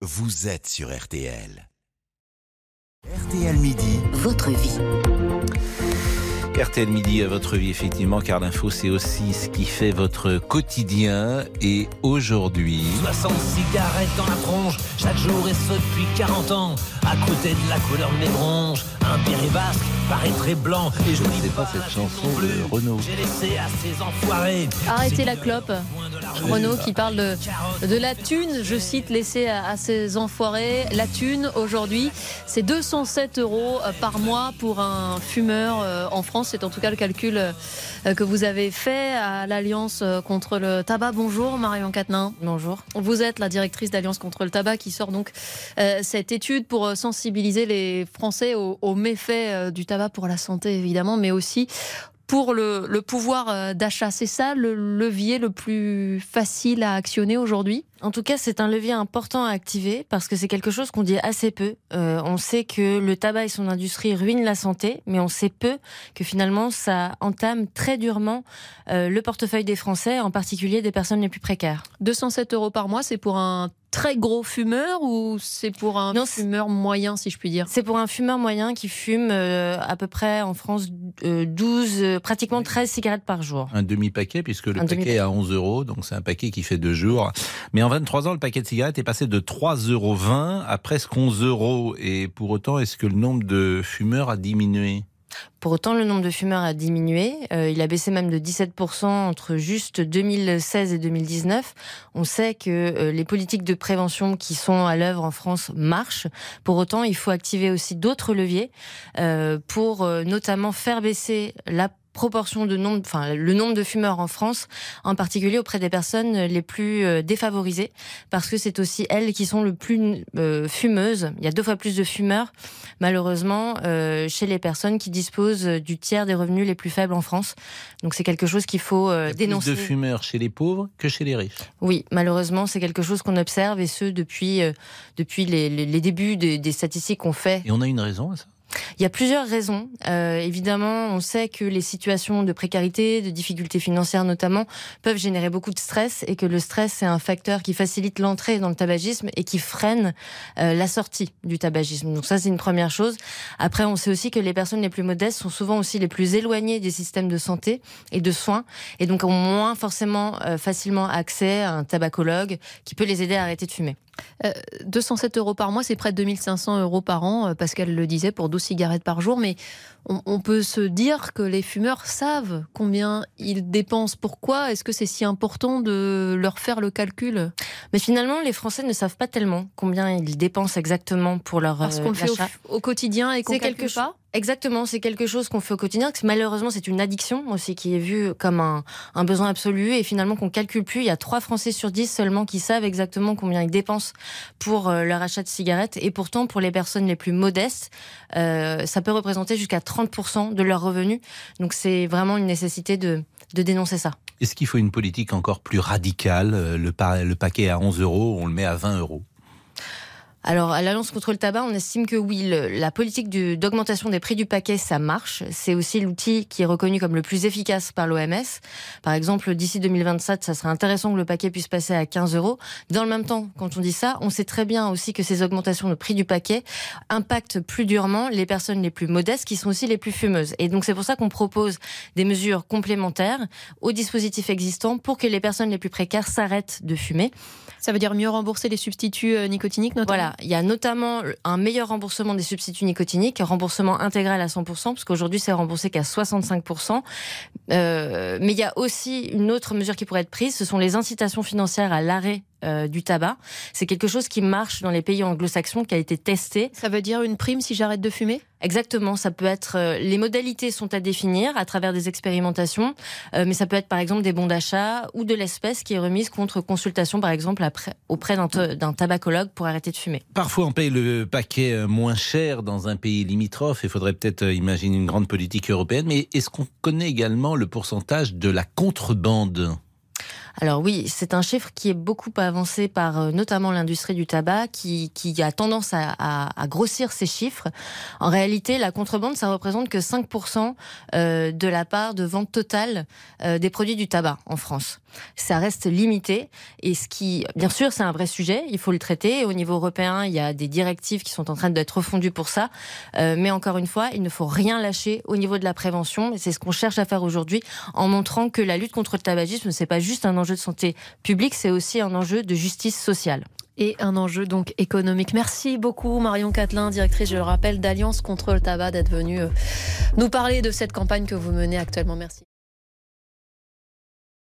vous êtes sur RTL. RTL Midi, votre vie. RTL Midi à votre vie, effectivement, car l'info, c'est aussi ce qui fait votre quotidien. Et aujourd'hui. 60 cigarettes dans la tronche, chaque jour et ce depuis 40 ans. À côté de la couleur de mes bronches, un béret basque paraît très blanc. Et je C'est pas cette chanson de Renaud. J'ai laissé à ces enfoirés. Arrêtez la clope. Renaud qui parle de, de la thune, je cite, laissée à, à ces enfoirés. La thune, aujourd'hui, c'est 207 euros par mois pour un fumeur euh, en France. C'est en tout cas le calcul euh, que vous avez fait à l'Alliance euh, contre le tabac. Bonjour Marion Quatennin. Bonjour. Vous êtes la directrice d'Alliance contre le tabac qui sort donc euh, cette étude pour euh, sensibiliser les Français aux, aux méfaits euh, du tabac pour la santé évidemment, mais aussi pour le, le pouvoir euh, d'achat. C'est ça le levier le plus facile à actionner aujourd'hui? En tout cas, c'est un levier important à activer parce que c'est quelque chose qu'on dit assez peu. Euh, on sait que le tabac et son industrie ruinent la santé, mais on sait peu que finalement ça entame très durement euh, le portefeuille des Français, en particulier des personnes les plus précaires. 207 euros par mois, c'est pour un très gros fumeur ou c'est pour un Non, fumeur moyen, si je puis dire? C'est pour un fumeur moyen qui fume euh, à peu près en France euh, 12, euh, pratiquement 13 cigarettes par jour. Un demi-paquet, puisque le Un paquet demi-paquet. est à 11 euros, donc c'est un paquet qui fait deux jours. Mais en 23 ans, le paquet de cigarettes est passé de 3,20 euros à presque 11 euros. Et pour autant, est-ce que le nombre de fumeurs a diminué? Pour autant, le nombre de fumeurs a diminué. Euh, il a baissé même de 17% entre juste 2016 et 2019. On sait que euh, les politiques de prévention qui sont à l'œuvre en France marchent. Pour autant, il faut activer aussi d'autres leviers euh, pour notamment faire baisser la proportion de nombre, enfin le nombre de fumeurs en France, en particulier auprès des personnes les plus euh, défavorisées, parce que c'est aussi elles qui sont le plus euh, fumeuses. Il y a deux fois plus de fumeurs, malheureusement, euh, chez les personnes qui disposent du tiers des revenus les plus faibles en France. Donc c'est quelque chose qu'il faut euh, Il y a dénoncer. Plus de fumeurs chez les pauvres que chez les riches. Oui, malheureusement, c'est quelque chose qu'on observe et ce depuis depuis les, les- les débuts des, des statistiques qu'on fait. Et on a une raison à ça? Il y a plusieurs raisons. Euh, évidemment, on sait que les situations de précarité, de difficultés financières notamment, peuvent générer beaucoup de stress et que le stress c'est un facteur qui facilite l'entrée dans le tabagisme et qui freine euh, la sortie du tabagisme. Donc ça, c'est une première chose. Après, on sait aussi que les personnes les plus modestes sont souvent aussi les plus éloignées des systèmes de santé et de soins et donc ont moins forcément euh, facilement accès à un tabacologue qui peut les aider à arrêter de fumer. 207 euros par mois, c'est près de 2500 euros par an, Pascal le disait, pour 12 cigarettes par jour. Mais on, on peut se dire que les fumeurs savent combien ils dépensent. Pourquoi est-ce que c'est si important de leur faire le calcul? Mais finalement, les Français ne savent pas tellement combien ils dépensent exactement pour leur Parce euh, qu'on le fait au, quotidien et qu'on C'est calcule quelque pas? Exactement, c'est quelque chose qu'on fait au quotidien. malheureusement, c'est une addiction aussi qui est vue comme un, besoin absolu et finalement qu'on calcule plus. Il y a 3 Français sur 10 seulement qui savent exactement combien ils dépensent pour euh, leur achat de cigarettes. Et pourtant, pour les personnes les plus modestes, euh, ça peut représenter jusqu'à 30% de leurs revenus. Donc c'est vraiment une nécessité de, dénoncer ça. Est-ce qu'il faut une politique encore plus radicale? Euh, le paquet à 11 euros, on le met à 20 euros Alors, à l'Alliance contre le tabac, on estime que oui, le- la politique d'augmentation des prix du paquet, ça marche. C'est aussi l'outil qui est reconnu comme le plus efficace par l'OMS. Par exemple, d'ici 2027, ça serait intéressant que le paquet puisse passer à 15 euros. Dans le même temps, quand on dit ça, on sait très bien aussi que ces augmentations de prix du paquet impactent plus durement les personnes les plus modestes, qui sont aussi les plus fumeuses. Et donc, c'est pour ça qu'on propose des mesures complémentaires aux dispositifs existants pour que les personnes les plus précaires s'arrêtent de fumer. Ça veut dire mieux rembourser les substituts euh, nicotiniques, notamment? Voilà, il y a notamment un meilleur remboursement des substituts nicotiniques, remboursement intégral à 100%, parce qu'aujourd'hui c'est remboursé qu'à 65%. Euh, mais il y a aussi une autre mesure qui pourrait être prise, ce sont les incitations financières à l'arrêt euh, du tabac. C'est quelque chose qui marche dans les pays anglo-saxons, qui a été testé. Ça veut dire une prime si j'arrête de fumer? Exactement, ça peut être euh, les modalités sont à définir à travers des expérimentations, euh, mais ça peut être par exemple des bons d'achat ou de l'espèce qui est remise contre consultation par exemple après, auprès d'un ta- d'un tabacologue pour arrêter de fumer. Parfois, on paye le paquet moins cher dans un pays limitrophe. Il faudrait peut-être imaginer une grande politique européenne. Mais est-ce qu'on connaît également le pourcentage de la contrebande? Alors oui, c'est un chiffre qui est beaucoup avancé par euh, notamment l'industrie du tabac, qui, qui a tendance à, à, grossir ces chiffres. En réalité, la contrebande, ça représente que 5% euh, de la part de vente totale euh, des produits du tabac en France. Ça reste limité, et ce qui, bien sûr, c'est un vrai sujet, il faut le traiter. Au niveau européen, il y a des directives qui sont en train d'être refondues pour ça, mais encore une fois, il ne faut rien lâcher au niveau de la prévention, et c'est ce qu'on cherche à faire aujourd'hui en montrant que la lutte contre le tabagisme, c'est pas juste un enjeu de santé publique, c'est aussi un enjeu de justice sociale et un enjeu donc économique. Merci beaucoup Marion Catelin, directrice, je le rappelle, d'Alliance contre le tabac, d'être venue euh, nous parler de cette campagne que vous menez actuellement. Merci.